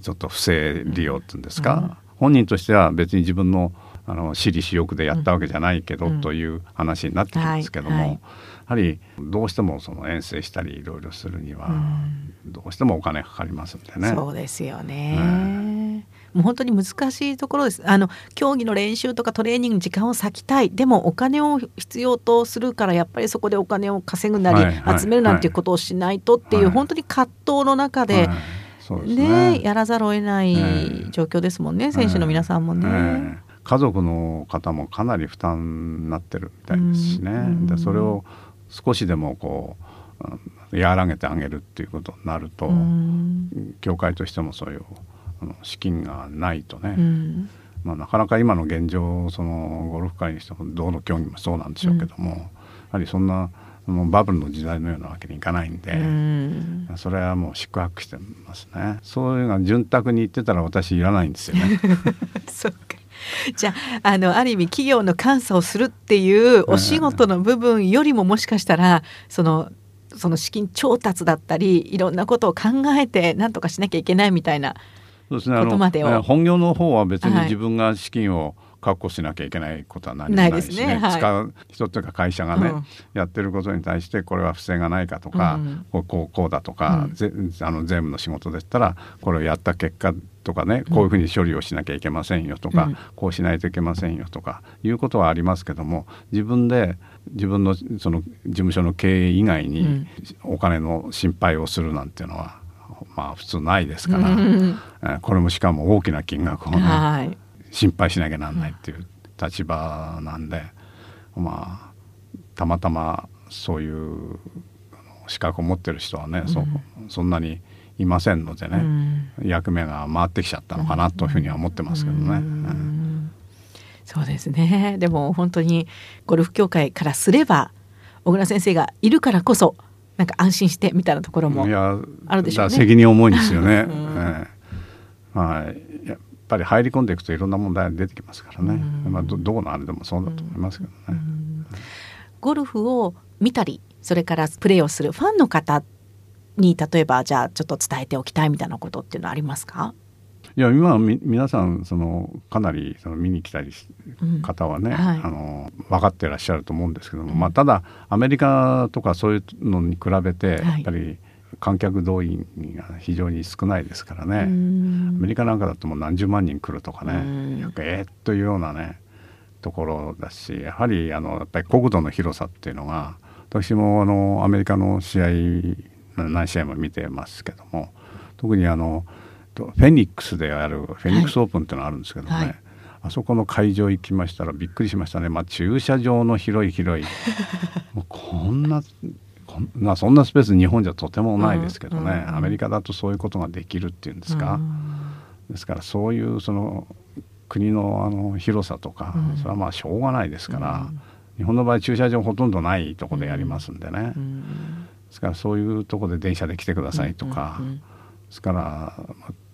ちょっと不正利用っていうんですか、本人としては別に自分のあの私利私欲でやったわけじゃないけど、うん。という話になってきますけども、はいはい。やはりどうしてもその遠征したりいろいろするには、うん。どうしてもお金かかりますんでね。そうですよね。もう本当に難しいところです。あの競技の練習とかトレーニングに時間を割きたい。でもお金を必要とするからやっぱりそこでお金を稼ぐなり、はいはい集めるなんていうことをしないとっていう、はい。本当に葛藤の中で、ね。ねやらざるを得ない状況ですもんね、選手の皆さんもね。ええ。家族の方もかなり負担になってるみたいですしね、うん。でそれを少しでもこううん和らげてあげるっていうことになると、うん。協会としてもそういう資金がないとね、うんまあ、なかなか今の現状そのゴルフ界にしてもどの競技もそうなんでしょうけども、やはりそんなそのバブルの時代のようなわけにいかないんで。うんそれはもう宿泊してますね。そういうのが潤沢に言ってたら私いらないんですよね。[laughs] そうか。じゃああのある意味企業の監査をするっていうお仕事の部分よりももしかしたらそのその資金調達だったりいろんなことを考えて何とかしなきゃいけないみたいな。そうですね。あのえ本業の方は別にはい。自分が資金を確保しなきゃいけないことは何もなないいしね。ですね。はい。使う人というか会社がね、うん。やってることに対してこれは不正がないかとか、うん。こうこうだとか、うん。ぜあの税務の仕事でしたらこれをやった結果とかねこういうふうに処理をしなきゃいけませんよとか、うん。こうしないといけませんよとかいうことはありますけども自分で自分のその事務所の経営以外にうん。お金の心配をするなんていうのはまあ普通ないですから、これもしかも大きな金額をねはい。心配しなきゃなんないっていう立場なんで、まあたまたまそういう資格を持ってる人はね、そそんなにいませんのでね、役目が回ってきちゃったのかなというふうには思ってますけどね。うんそうですね。でも本当にゴルフ協会からすれば小倉先生がいるからこそなんか安心してみたいなところもあるでしょうね。責任重いんですよね。はい、やっぱり入り込んでいくといろんな問題が出てきますからね、まあ、どどこのあれでもそうだと思いますけどね。ゴルフを見たりそれからプレーをするファンの方に例えばじゃあちょっと伝えておきたいみたいなことっていうのはありますか？いや今はみ皆さんそのかなりその見に来たりしうん方はね、はい。あの分かってらっしゃると思うんですけども、まあ、ただアメリカとかそういうのに比べてはい。やっぱり観客動員が非常に少ないですからね、うアんメリカなんかだともう何十万人来るとかね、えー、っというようなねところだしやはりあのやっぱり国土の広さっていうのが私もあのアメリカの試合何試合も見てますけども特にあのとフェニックスでやるフェニックスオープンっていうのがあるんですけどね、はい。あそこの会場行きましたらびっくりしましたね、まあ、駐車場の広い広い。[laughs] もうこんなこんなそんなスペース日本じゃとてもないですけどね、アメリカだとそういうことができるっていうんですか、ですからそういうその国のあの広さとか、うん。それはまあしょうがないですから、うん。日本の場合駐車場ほとんどないとこでやりますんでね、うんですからそういうとこで電車で来てくださいとか、ですから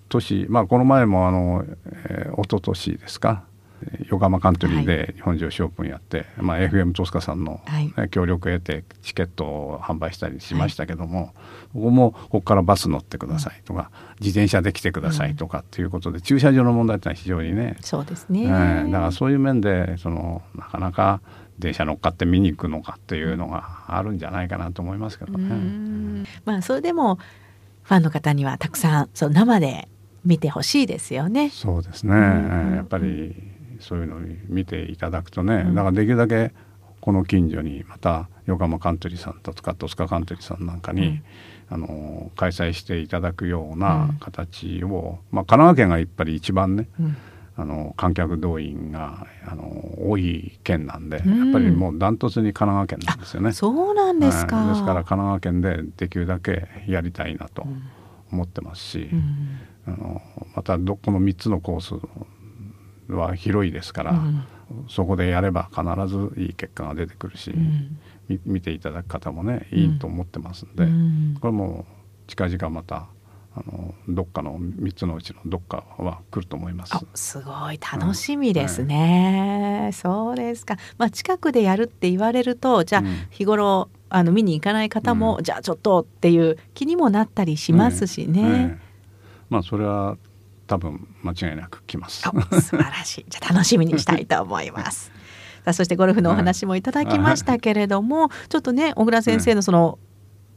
まあ都市まあこの前もあの、えー、一昨年ですかえー横浜カントリーで日本女子オープンやって、まあ、FM トスカさんの、はい。ね協力を得てチケットを販売したりしましたけども、ここもここからバス乗ってくださいとか、自転車で来てくださいとかっていうことで、駐車場の問題ってのは非常にねそうですね、えーだからそういう面でそのなかなか電車乗っかって見に行くのかっていうのがあるんじゃないかなと思いますけどうね。ん。まあそれでもファンの方にはたくさんそう生で見てほしいですよね。そうですね、ん。やっぱりそういうのに見ていただくとね、うん。だからできるだけこの近所にまた横浜カントリーさんとか戸塚カントリーさんなんかに、うん。あの開催していただくような形を、まあ、神奈川県がやっぱり一番ねうん。あの観客動員があの多い県なんで、うん。やっぱりもうダントツに神奈川県なんですよね。そうなんですか。はい。ですから神奈川県でできるだけやりたいなとうん思ってますし、うんあのまたどこの3つのコースは広いですから、うん。そこでやれば必ずいい結果が出てくるし、うん。み見ていただく方もねいいと思ってますんで、うん。これも近々またあのどっかの3つのうちのどっかは来ると思います。あ。すごい楽しみですね、そうですか、まあ、近くでやるって言われるとじゃあうん。日頃あの見に行かない方も、うん。じゃあちょっとっていう気にもなったりしますしね。ええまあそれは多分間違いなく来ます。あ素晴らしい。じゃあ楽しみにしたいと思います。[laughs] さあそしてゴルフのお話もいただきましたけれども、ちょっとね小倉先生のその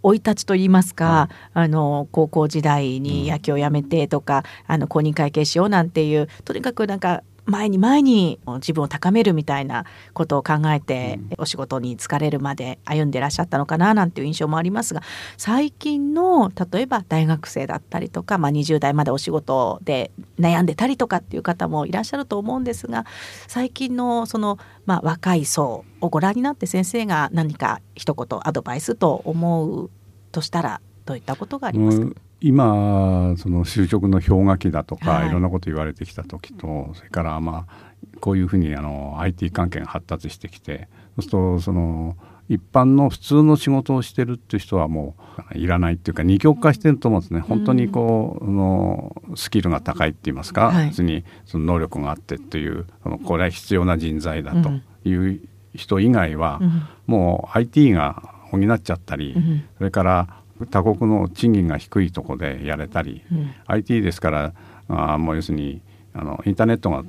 生い立ちといいますか、あの高校時代に野球をやめてとか、あの公認会計しようなんていうとにかくなんか前に前に自分を高めるみたいなことを考えて、お仕事に疲れるまで歩んでらっしゃったのかななんていう印象もありますが最近の例えば大学生だったりとか、まあ、20代までお仕事で悩んでたりとかっていう方もいらっしゃると思うんですが最近のその、まあ、若い層をご覧になって先生が何か一言アドバイスと思うとしたらどういったことがありますか、うん今その就職の氷河期だとか、はい。い、ろんなこと言われてきた時とそれからまあこういうふうにあの IT 関係が発達してきてそうするとその一般の普通の仕事をしてるっていう人はもういらないっていうか二極化してると思うんですね。本当にこう、あのスキルが高いって言いますか、はい。別にその能力があってっていうこれは必要な人材だという人以外は、うん。もう IT が補っちゃったり、うん。それから他国の賃金が低いところでやれたり、うん。IT ですからあーもう要するにあのインターネットが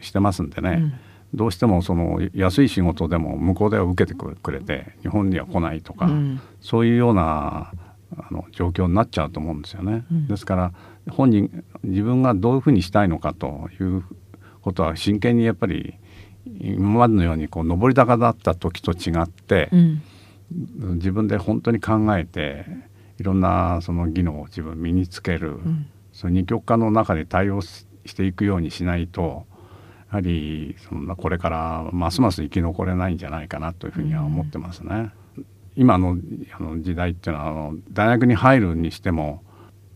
してますんでね、うん。どうしてもその安い仕事でも向こうでは受けてくれて日本には来ないとか、うん。そういうようなあの状況になっちゃうと思うんですよね。うん。ですから本人自分がどういうふうにしたいのかということは真剣にやっぱり今までのようにこう上り坂だった時と違って、うん。自分で本当に考えていろんなその技能を自分身につける、うん。その二極化の中で対応ししていくようにしないとやはりそんなこれからますます生き残れないんじゃないかなというふうには思ってますね。今のあの時代っていうのはあの大学に入るにしても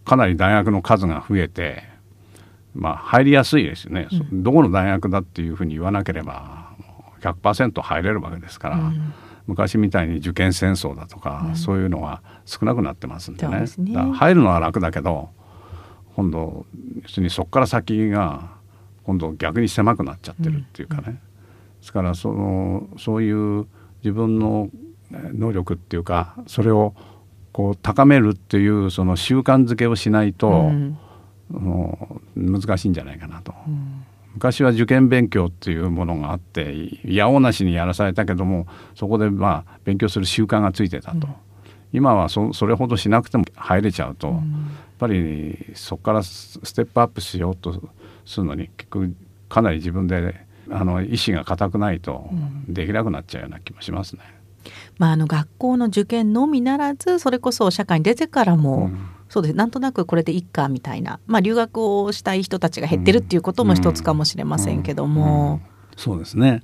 かなり大学の数が増えて、まあ、入りやすいですよね、そどこの大学だっていうふうに言わなければ100%入れるわけですから、うん昔みたいに受験戦争だとか、そういうのが少なくなってますんでね。ね。入るのは楽だけど今度要するにそこから先が今度逆に狭くなっちゃってるっていうかね、ですからそのそういう自分のえー能力っていうかそれをこう高めるっていうその習慣づけをしないと、うん。難しいんじゃないかなと。うん昔は受験勉強っていうものがあっていやおなしにやらされたけどもそこでまあ勉強する習慣がついてたと、うん、今はそそれほどしなくても入れちゃうと、うん、やっぱりそこからステップアップしようとするのに結局かなり自分であの意志が固くないとできなくなっちゃうような気もしますね。まあ、あの学校の受験のみならずそれこそ社会に出てからも、うん、そうです。なんとなくこれでいっかみたいな、まあ、留学をしたい人たちが減ってるっていうことも一つかもしれませんけども。そうですね、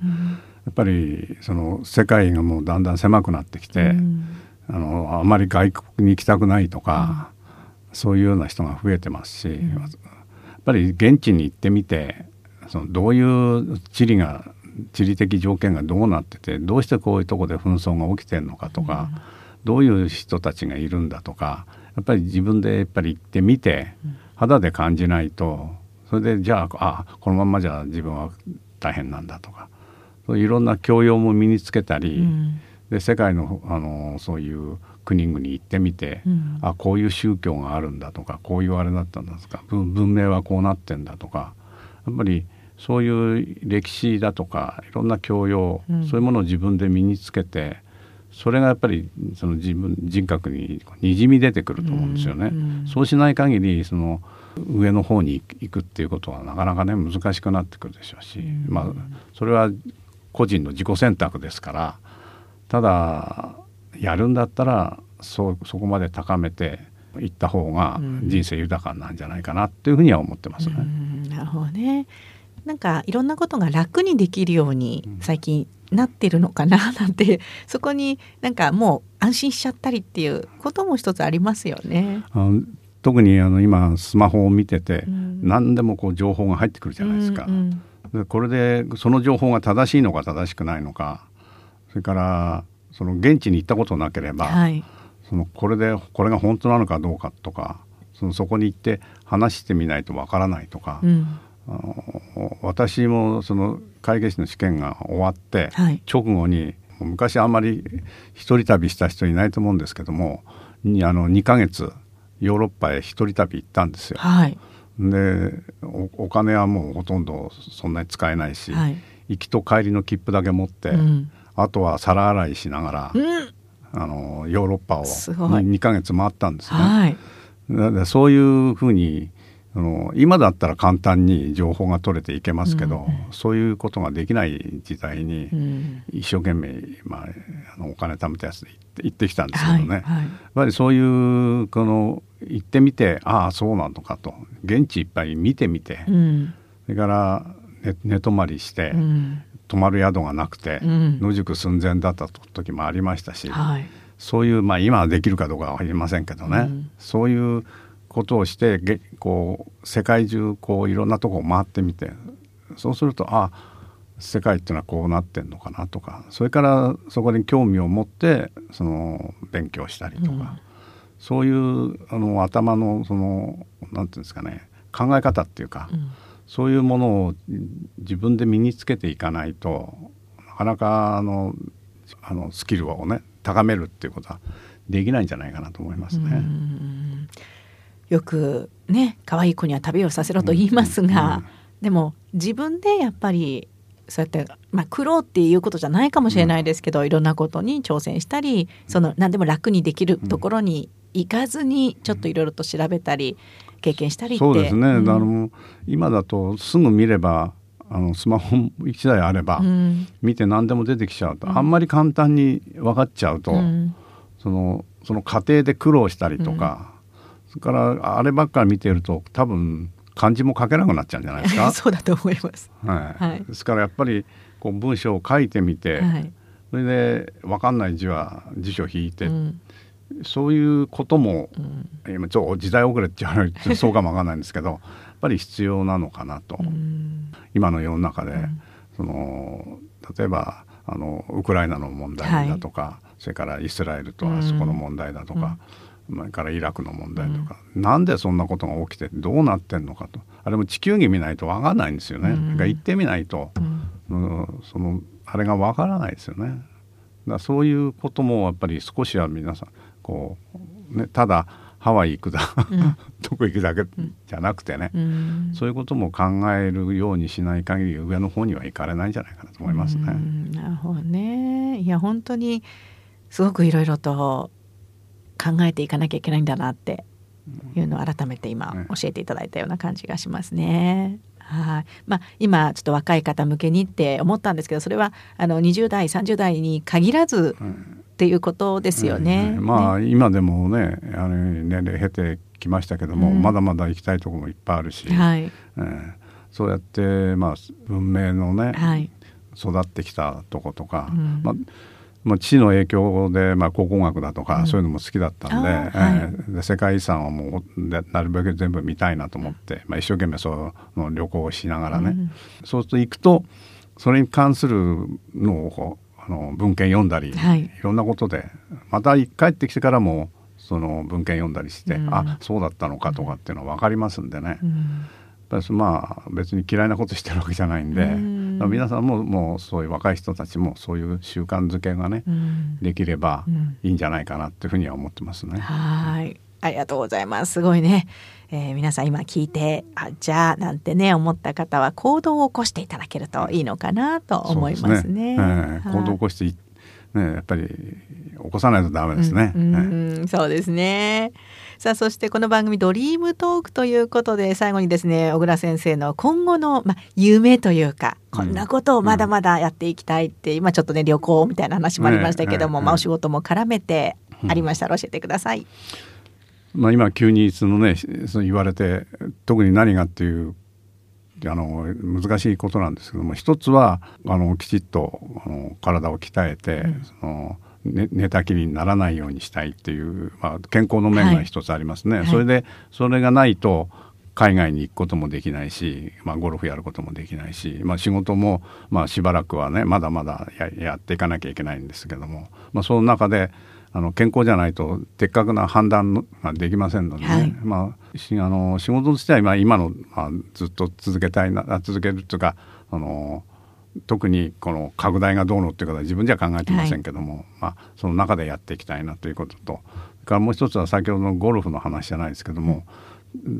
やっぱりその世界がもうだんだん狭くなってきて、あのあまり外国に行きたくないとか、そういうような人が増えてますし、やっぱり現地に行ってみてそのどういう地理が地理的条件がどうなっててどうしてこういうとこで紛争が起きてるのかとか、うん、どういう人たちがいるんだとかやっぱり自分でやっぱり行ってみて肌で感じないとそれでじゃああこのままじゃ自分は大変なんだとかそういろんな教養も身につけたり、うん、で世界のあのそういう国々行ってみて、うん、あこういう宗教があるんだとかこういうあれだったんだとか文明はこうなってんだとかやっぱりそういう歴史だとかいろんな教養、うん、そういうものを自分で身につけてそれがやっぱりその自分人格ににじみ出てくると思うんですよね。うんうん、そうしない限りその上の方に行くっていうことはなかなかね難しくなってくるでしょうし、うん、まあそれは個人の自己選択ですからただやるんだったらそそこまで高めていった方が人生豊かなんじゃないかなっていうふうには思ってますね。なるほどね。なんかいろんなことが楽にできるように最近なってるのかななんて [laughs] そこになんかもう安心しちゃったりっていうことも一つありますよね。特にあの今スマホを見てて、うん、何でもこう情報が入ってくるじゃないですか。うんうん、でこれでその情報が正しいのか正しくないのかそれからその現地に行ったことなければ、はい、そのこれでこれが本当なのかどうかとかそのそこに行って話してみないとわからないとか、うん、私もその会計士の試験が終わって、はい、直後に昔あんまり一人旅した人いないと思うんですけどもにあの2ヶ月ヨーロッパへ一人旅行ったんですよ。はい、でお金はもうほとんどそんなに使えないし、はい、行きと帰りの切符だけ持って、うん、あとは皿洗いしながら、うん、あのヨーロッパを 2, 2ヶ月回ったんですね。はい、そういうふうにあの今だったら簡単に情報が取れていけますけど、うん、そういうことができない時代に一生懸命、まあ、あのお金貯めたやつで行ってきたんですけどね、はいはい、やっぱりそういうこの行ってみてああそうなのかと。現地いっぱい見てみて、うん、それから寝寝泊まりして、うん、泊まる宿がなくて、野宿寸前だった時もありましたし、はい、そういうまあ今はできるかどうかは分かりませんけどね、そういうことをしてこう世界中こういろんなとこを回ってみてそうするとあ世界っていうのはこうなってんのかなとかそれからそこに興味を持ってその勉強したりとか、うん、そういうあの頭のそのなんていうんですかね考え方っていうか、うん、そういうものを自分で身につけていかないとなかなかあのあのスキルをね高めるっていうことはできないんじゃないかなと思いますね。よくね可愛い子には旅をさせろと言いますが、うんうん、でも自分でやっぱりそうやって、まあ、苦労っていうことじゃないかもしれないですけど、うん、いろんなことに挑戦したりその何でも楽にできるところに行かずにちょっといろいろと調べたり経験したりって。そうですね、うん、あの今だとすぐ見ればあのスマホ1台あれば、見て何でも出てきちゃうと、あんまり簡単に分かっちゃうと、そのその過程で苦労したりとか。それからあればっかり見てると多分漢字も書けなくなっちゃうんじゃないですか？[laughs] そうだと思います。はい。はい、ですからやっぱりこう文章を書いてみて、はい、それで分かんない字は辞書引いて、うん、そういうことも、うん、今ちょっと時代遅れって言われてそうかも分かんないんですけど [laughs] やっぱり必要なのかなと、うん、今の世の中で、その例えばあのウクライナの問題だとか、はい、それからイスラエルとあそこの問題だとか。それからイラクの問題とか、うん、なんでそんなことが起きてどうなってんのかと。あれも地球儀見ないと分かんないんですよね、うん、行ってみないと、うん、そのあれが分からないですよね。だそういうこともやっぱり少しは皆さんこう、ね、ただハワイ行くだ、うん。どこ行くだけじゃなくてね、うん。そういうことも考えるようにしない限り上の方には行かれないんじゃないかなと思いますね。うん。なるほどね。いや本当にすごくいろいろと考えていかなきゃいけないんだなっていうのを改めて今ね。教えていただいたような感じがしますね。はい。まあ、今ちょっと若い方向けにって思ったんですけどそれはあの20代30代に限らずっていうことですよね。うん。まあね。今でもねあの年齢経てきましたけども、うん。まだまだ行きたいところもいっぱいあるし、はい。えーそうやって、まあ、文明のね、はい。育ってきたとことか、うん。まあまあ、父の影響で、まあ、考古学だとか、うん。そういうのも好きだったんで,、えーで世界遺産はもうでなるべく全部見たいなと思って、まあ、一生懸命その旅行をしながらね、うん。そうすると行くとそれに関するのをこうあの文献読んだり、はい。いろんなことでまた帰ってきてからもその文献読んだりして、うん。あそうだったのかとかっていうのは分かりますんでね、うんやっぱりまあ別に嫌いなことしてるわけじゃないんで、うん皆さんももうそういう若い人たちもそういう習慣づけがね、うんできればうんいいんじゃないかなっていうふうには思ってますね。はい。ありがとうございます。すごいね。えー皆さん今聞いて、あ、じゃあなんてね、思った方は行動を起こしていただけるといいのかなと思いますね。すねええはい行動を起こしていね、やっぱり起こさないとダメですね。うんええうんそうですね。さあそしてこの番組ドリームトークということで最後にですね小倉先生の今後のまあ夢というかこんなことをまだまだやっていきたいって、今ちょっとね旅行みたいな話もありましたけども、ええまあお仕事も絡めてありましたら教えてください。まあ、今急にそのねそう言われて特に何がっていうあの難しいことなんですけども一つはあのきちっとあの体を鍛えて、そのね寝たきりにならないようにしたいっていう、まあ、健康の面が一つありますね。はい。それでそれがないと海外に行くこともできないし、まあ、ゴルフやることもできないし、まあ、仕事も、まあ、しばらくはねまだまだややっていかなきゃいけないんですけども、まあ、その中であの健康じゃないと的確な判断ができませんのでね、はい。まあ、しあの仕事としては今今の、まあ、ずっと続けたいなあ続けるというかあの特にこの拡大がどうのっていうことは自分じゃ考えていませんけども、まあ、その中でやっていきたいなということとそれからもう一つは先ほどのゴルフの話じゃないですけども、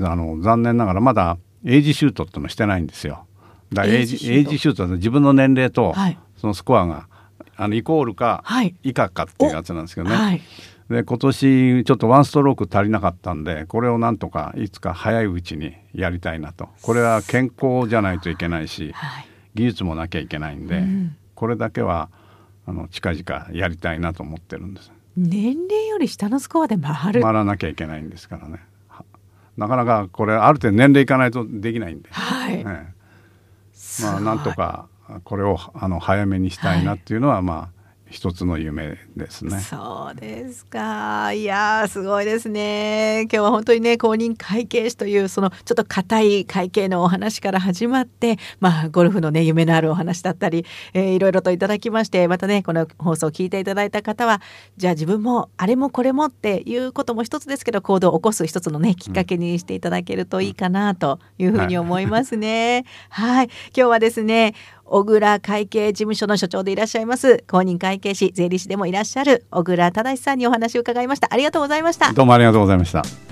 あの残念ながらまだエイジシュートっていうのしてないんですよ。だエイジエイジシュート？エイジシュートは自分の年齢とはいそのスコアがあのイコールかはい以下かっていうやつなんですけどね。はい。で今年ちょっとワンストローク足りなかったんでこれをなんとかいつか早いうちにやりたいなとこれは健康じゃないといけないしはい。技術もなきゃいけないんで、うん。これだけはあの近々やりたいなと思ってるんです。年齢より下のスコアで回る。回らなきゃいけないんですからね。はなかなかこれある程度年齢いかないとできないんで、はい。ええ。まあなんとかこれをあの早めにしたいなっていうのは、まあ一つの夢ですね。そうですか。いやーすごいですね。今日は本当にね公認会計士というそのちょっと硬い会計のお話から始まって、まあゴルフのね夢のあるお話だったり、えーいろいろといただきまして、またねこの放送を聞いていただいた方は、じゃあ自分もあれもこれもっていうことも一つですけど行動を起こす一つのねきっかけにしていただけるといいかなというふうに思いますね。はい。今日はですね。小倉会計事務所の所長でいらっしゃいます。公認会計士税理士でもいらっしゃる小倉忠さんにお話を伺いました。ありがとうございました。どうもありがとうございました。